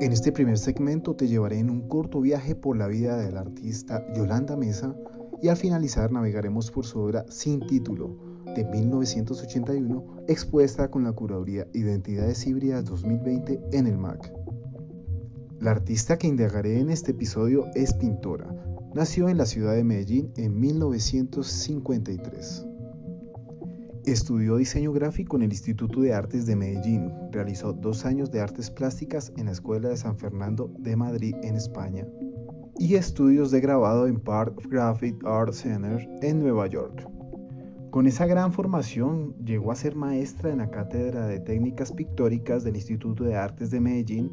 En este primer segmento te llevaré en un corto viaje por la vida del artista Yolanda Mesa y al finalizar navegaremos por su obra Sin título de 1981 expuesta con la curaduría Identidades Híbridas 2020 en el MAC. La artista que indagaré en este episodio es pintora. Nació en la ciudad de Medellín en 1953. Estudió diseño gráfico en el Instituto de Artes de Medellín. Realizó dos años de artes plásticas en la Escuela de San Fernando de Madrid, en España. Y estudios de grabado en Park Graphic Art Center en Nueva York. Con esa gran formación llegó a ser maestra en la Cátedra de Técnicas Pictóricas del Instituto de Artes de Medellín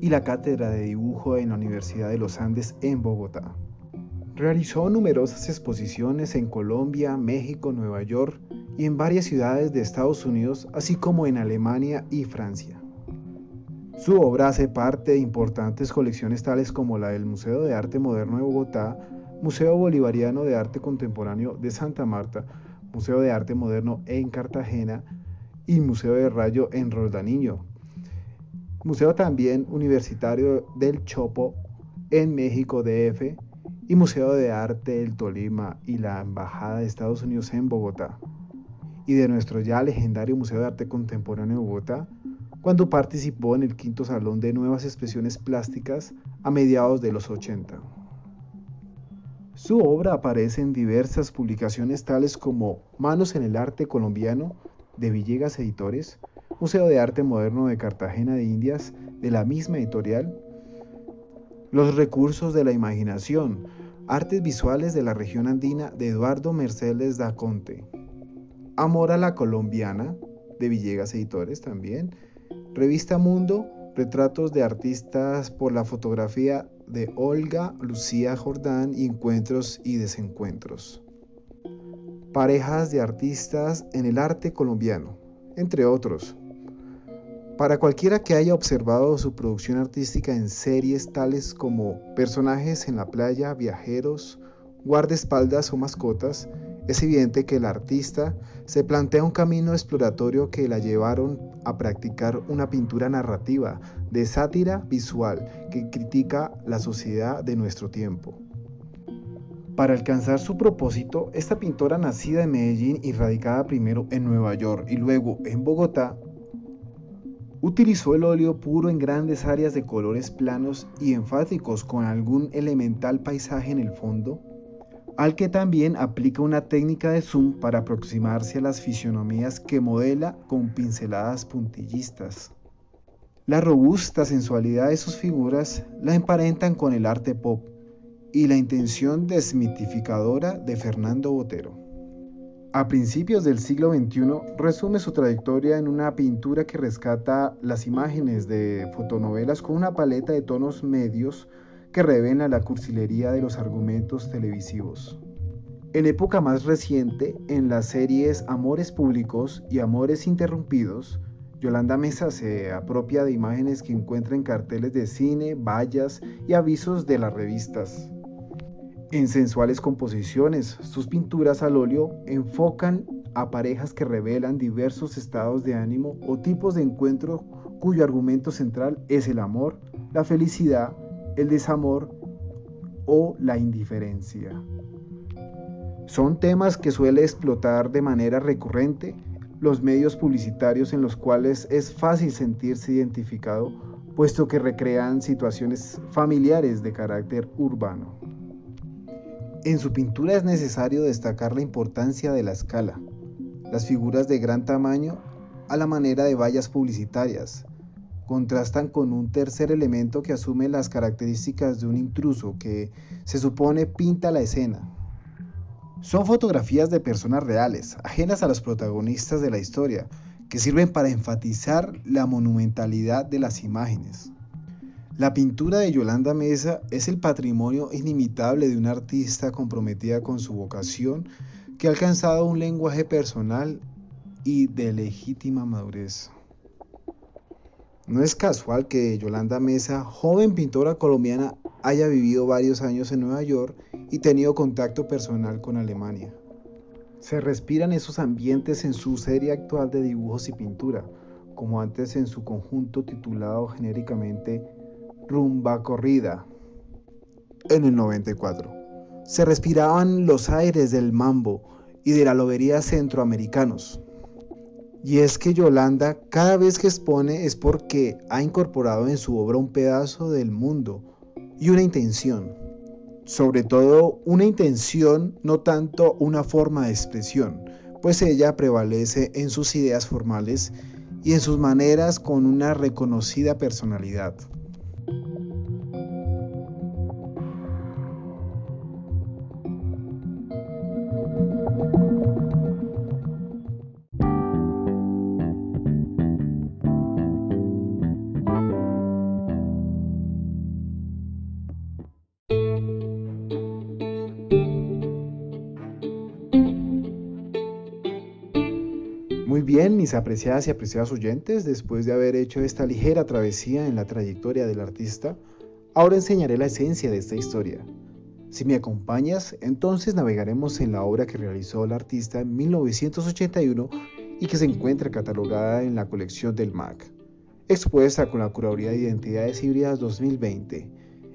y la Cátedra de Dibujo en la Universidad de los Andes en Bogotá. Realizó numerosas exposiciones en Colombia, México, Nueva York y en varias ciudades de Estados Unidos, así como en Alemania y Francia. Su obra hace parte de importantes colecciones tales como la del Museo de Arte Moderno de Bogotá, Museo Bolivariano de Arte Contemporáneo de Santa Marta, Museo de Arte Moderno en Cartagena y Museo de Rayo en Roldaniño. Museo también Universitario del Chopo en México DF y Museo de Arte del Tolima y la Embajada de Estados Unidos en Bogotá y de nuestro ya legendario Museo de Arte Contemporáneo de Bogotá, cuando participó en el quinto Salón de Nuevas Expresiones Plásticas a mediados de los 80. Su obra aparece en diversas publicaciones tales como Manos en el Arte Colombiano de Villegas Editores, Museo de Arte Moderno de Cartagena de Indias de la misma editorial, Los Recursos de la Imaginación, Artes Visuales de la Región Andina de Eduardo Mercedes da Conte, Amor a la Colombiana, de Villegas Editores también. Revista Mundo, retratos de artistas por la fotografía de Olga Lucía Jordán y encuentros y desencuentros. Parejas de artistas en el arte colombiano, entre otros. Para cualquiera que haya observado su producción artística en series tales como Personajes en la playa, Viajeros, Guardaespaldas o Mascotas, es evidente que el artista se plantea un camino exploratorio que la llevaron a practicar una pintura narrativa de sátira visual que critica la sociedad de nuestro tiempo. Para alcanzar su propósito, esta pintora nacida en Medellín y radicada primero en Nueva York y luego en Bogotá, utilizó el óleo puro en grandes áreas de colores planos y enfáticos con algún elemental paisaje en el fondo al que también aplica una técnica de zoom para aproximarse a las fisionomías que modela con pinceladas puntillistas. La robusta sensualidad de sus figuras la emparentan con el arte pop y la intención desmitificadora de Fernando Botero. A principios del siglo XXI resume su trayectoria en una pintura que rescata las imágenes de fotonovelas con una paleta de tonos medios que revela la cursilería de los argumentos televisivos. En época más reciente, en las series Amores Públicos y Amores Interrumpidos, Yolanda Mesa se apropia de imágenes que encuentra en carteles de cine, vallas y avisos de las revistas. En sensuales composiciones, sus pinturas al óleo enfocan a parejas que revelan diversos estados de ánimo o tipos de encuentro cuyo argumento central es el amor, la felicidad, el desamor o la indiferencia. Son temas que suele explotar de manera recurrente los medios publicitarios en los cuales es fácil sentirse identificado, puesto que recrean situaciones familiares de carácter urbano. En su pintura es necesario destacar la importancia de la escala. Las figuras de gran tamaño a la manera de vallas publicitarias. Contrastan con un tercer elemento que asume las características de un intruso que se supone pinta la escena. Son fotografías de personas reales, ajenas a los protagonistas de la historia, que sirven para enfatizar la monumentalidad de las imágenes. La pintura de Yolanda Mesa es el patrimonio inimitable de una artista comprometida con su vocación que ha alcanzado un lenguaje personal y de legítima madurez. No es casual que Yolanda Mesa, joven pintora colombiana, haya vivido varios años en Nueva York y tenido contacto personal con Alemania. Se respiran esos ambientes en su serie actual de dibujos y pintura, como antes en su conjunto titulado genéricamente Rumba Corrida. En el 94 se respiraban los aires del mambo y de la lobería centroamericanos. Y es que Yolanda cada vez que expone es porque ha incorporado en su obra un pedazo del mundo y una intención. Sobre todo una intención, no tanto una forma de expresión, pues ella prevalece en sus ideas formales y en sus maneras con una reconocida personalidad. Bien, mis apreciadas y apreciados oyentes, después de haber hecho esta ligera travesía en la trayectoria del artista, ahora enseñaré la esencia de esta historia. Si me acompañas, entonces navegaremos en la obra que realizó el artista en 1981 y que se encuentra catalogada en la colección del MAC, expuesta con la Curaduría de Identidades Híbridas 2020.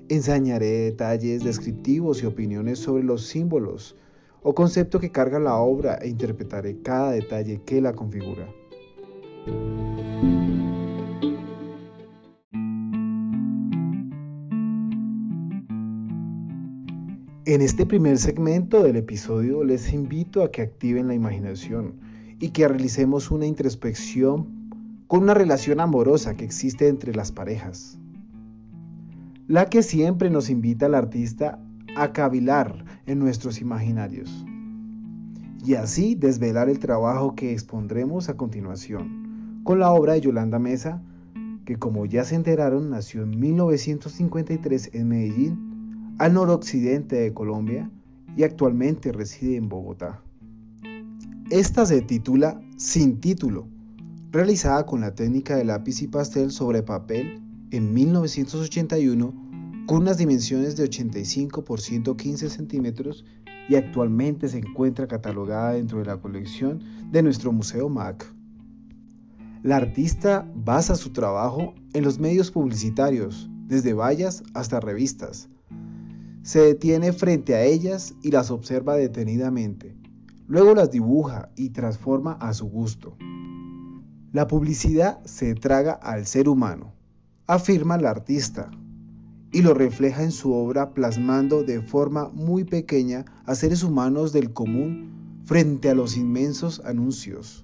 Enseñaré detalles descriptivos y opiniones sobre los símbolos, o concepto que carga la obra e interpretaré cada detalle que la configura. En este primer segmento del episodio les invito a que activen la imaginación y que realicemos una introspección con una relación amorosa que existe entre las parejas. La que siempre nos invita al artista a cavilar en nuestros imaginarios y así desvelar el trabajo que expondremos a continuación con la obra de Yolanda Mesa, que como ya se enteraron nació en 1953 en Medellín, al noroccidente de Colombia y actualmente reside en Bogotá. Esta se titula Sin título, realizada con la técnica de lápiz y pastel sobre papel en 1981 con unas dimensiones de 85 por 115 centímetros y actualmente se encuentra catalogada dentro de la colección de nuestro Museo MAC. La artista basa su trabajo en los medios publicitarios, desde vallas hasta revistas. Se detiene frente a ellas y las observa detenidamente. Luego las dibuja y transforma a su gusto. La publicidad se traga al ser humano, afirma la artista, y lo refleja en su obra plasmando de forma muy pequeña a seres humanos del común frente a los inmensos anuncios,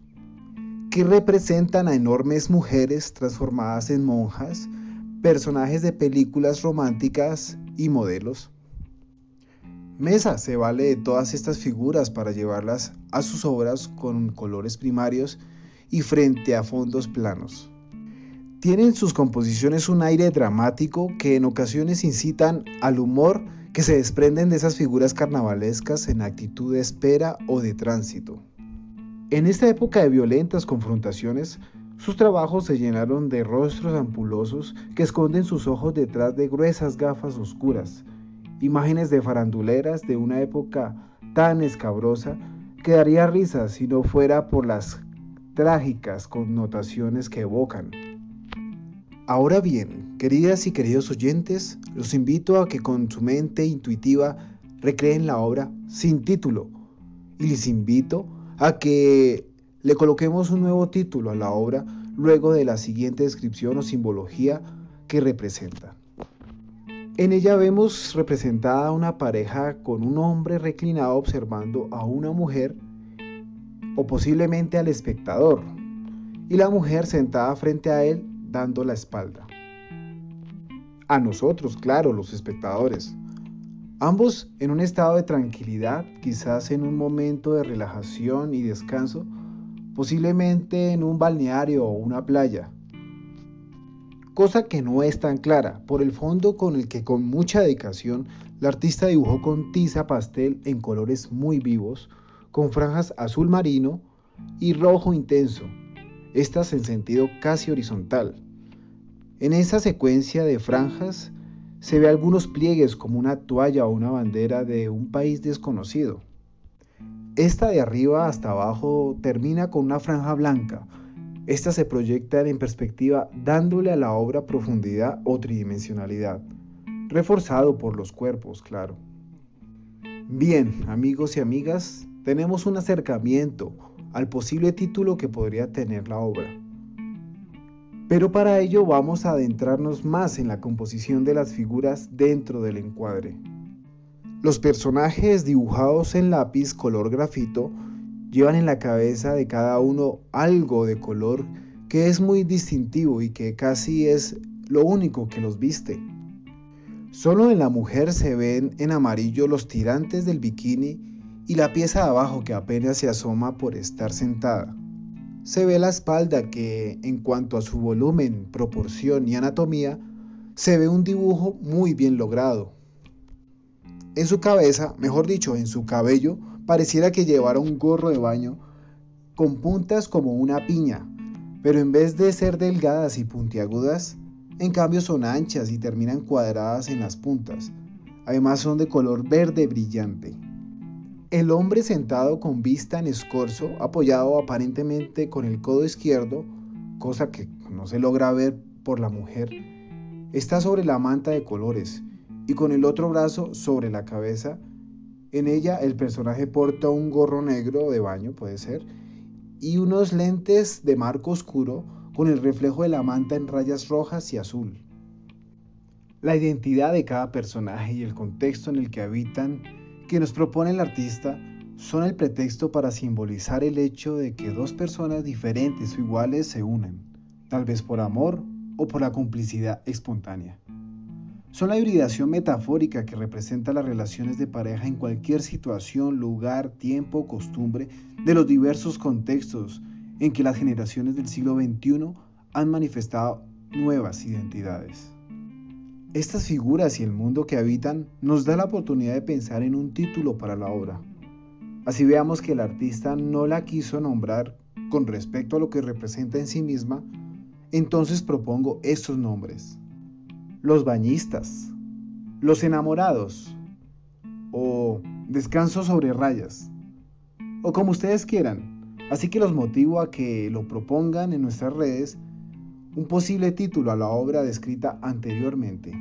que representan a enormes mujeres transformadas en monjas, personajes de películas románticas y modelos. Mesa se vale de todas estas figuras para llevarlas a sus obras con colores primarios y frente a fondos planos. Tienen sus composiciones un aire dramático que en ocasiones incitan al humor que se desprenden de esas figuras carnavalescas en actitud de espera o de tránsito. En esta época de violentas confrontaciones, sus trabajos se llenaron de rostros ampulosos que esconden sus ojos detrás de gruesas gafas oscuras, imágenes de faranduleras de una época tan escabrosa que daría risa si no fuera por las trágicas connotaciones que evocan. Ahora bien, queridas y queridos oyentes, los invito a que con su mente intuitiva recreen la obra sin título y les invito a que le coloquemos un nuevo título a la obra luego de la siguiente descripción o simbología que representa. En ella vemos representada una pareja con un hombre reclinado observando a una mujer o posiblemente al espectador y la mujer sentada frente a él dando la espalda. A nosotros, claro, los espectadores. Ambos en un estado de tranquilidad, quizás en un momento de relajación y descanso, posiblemente en un balneario o una playa. Cosa que no es tan clara por el fondo con el que con mucha dedicación la artista dibujó con tiza pastel en colores muy vivos, con franjas azul marino y rojo intenso, estas en sentido casi horizontal. En esa secuencia de franjas se ve algunos pliegues como una toalla o una bandera de un país desconocido. Esta de arriba hasta abajo termina con una franja blanca. Esta se proyecta en perspectiva dándole a la obra profundidad o tridimensionalidad, reforzado por los cuerpos, claro. Bien, amigos y amigas, tenemos un acercamiento al posible título que podría tener la obra. Pero para ello vamos a adentrarnos más en la composición de las figuras dentro del encuadre. Los personajes dibujados en lápiz color grafito llevan en la cabeza de cada uno algo de color que es muy distintivo y que casi es lo único que los viste. Solo en la mujer se ven en amarillo los tirantes del bikini y la pieza de abajo que apenas se asoma por estar sentada se ve la espalda que, en cuanto a su volumen, proporción y anatomía, se ve un dibujo muy bien logrado. En su cabeza, mejor dicho, en su cabello, pareciera que llevara un gorro de baño con puntas como una piña, pero en vez de ser delgadas y puntiagudas, en cambio son anchas y terminan cuadradas en las puntas. Además son de color verde brillante. El hombre sentado con vista en escorzo, apoyado aparentemente con el codo izquierdo, cosa que no se logra ver por la mujer, está sobre la manta de colores y con el otro brazo sobre la cabeza. En ella el personaje porta un gorro negro de baño, puede ser, y unos lentes de marco oscuro con el reflejo de la manta en rayas rojas y azul. La identidad de cada personaje y el contexto en el que habitan que nos propone el artista son el pretexto para simbolizar el hecho de que dos personas diferentes o iguales se unen, tal vez por amor o por la complicidad espontánea. Son la hibridación metafórica que representa las relaciones de pareja en cualquier situación, lugar, tiempo, costumbre de los diversos contextos en que las generaciones del siglo XXI han manifestado nuevas identidades. Estas figuras y el mundo que habitan nos da la oportunidad de pensar en un título para la obra. Así veamos que el artista no la quiso nombrar con respecto a lo que representa en sí misma, entonces propongo estos nombres. Los bañistas, los enamorados o descanso sobre rayas, o como ustedes quieran. Así que los motivo a que lo propongan en nuestras redes un posible título a la obra descrita anteriormente.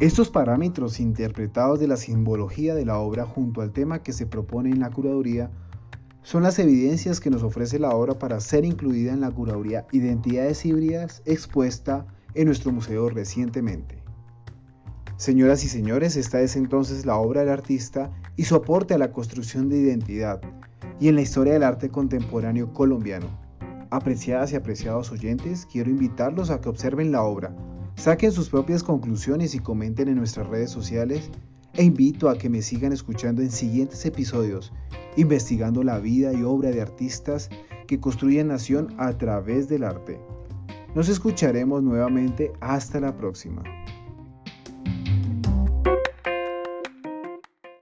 Estos parámetros interpretados de la simbología de la obra junto al tema que se propone en la curaduría son las evidencias que nos ofrece la obra para ser incluida en la curaduría Identidades híbridas expuesta en nuestro museo recientemente. Señoras y señores, esta es entonces la obra del artista y su aporte a la construcción de identidad y en la historia del arte contemporáneo colombiano. Apreciadas y apreciados oyentes, quiero invitarlos a que observen la obra, saquen sus propias conclusiones y comenten en nuestras redes sociales e invito a que me sigan escuchando en siguientes episodios, investigando la vida y obra de artistas que construyen nación a través del arte. Nos escucharemos nuevamente hasta la próxima.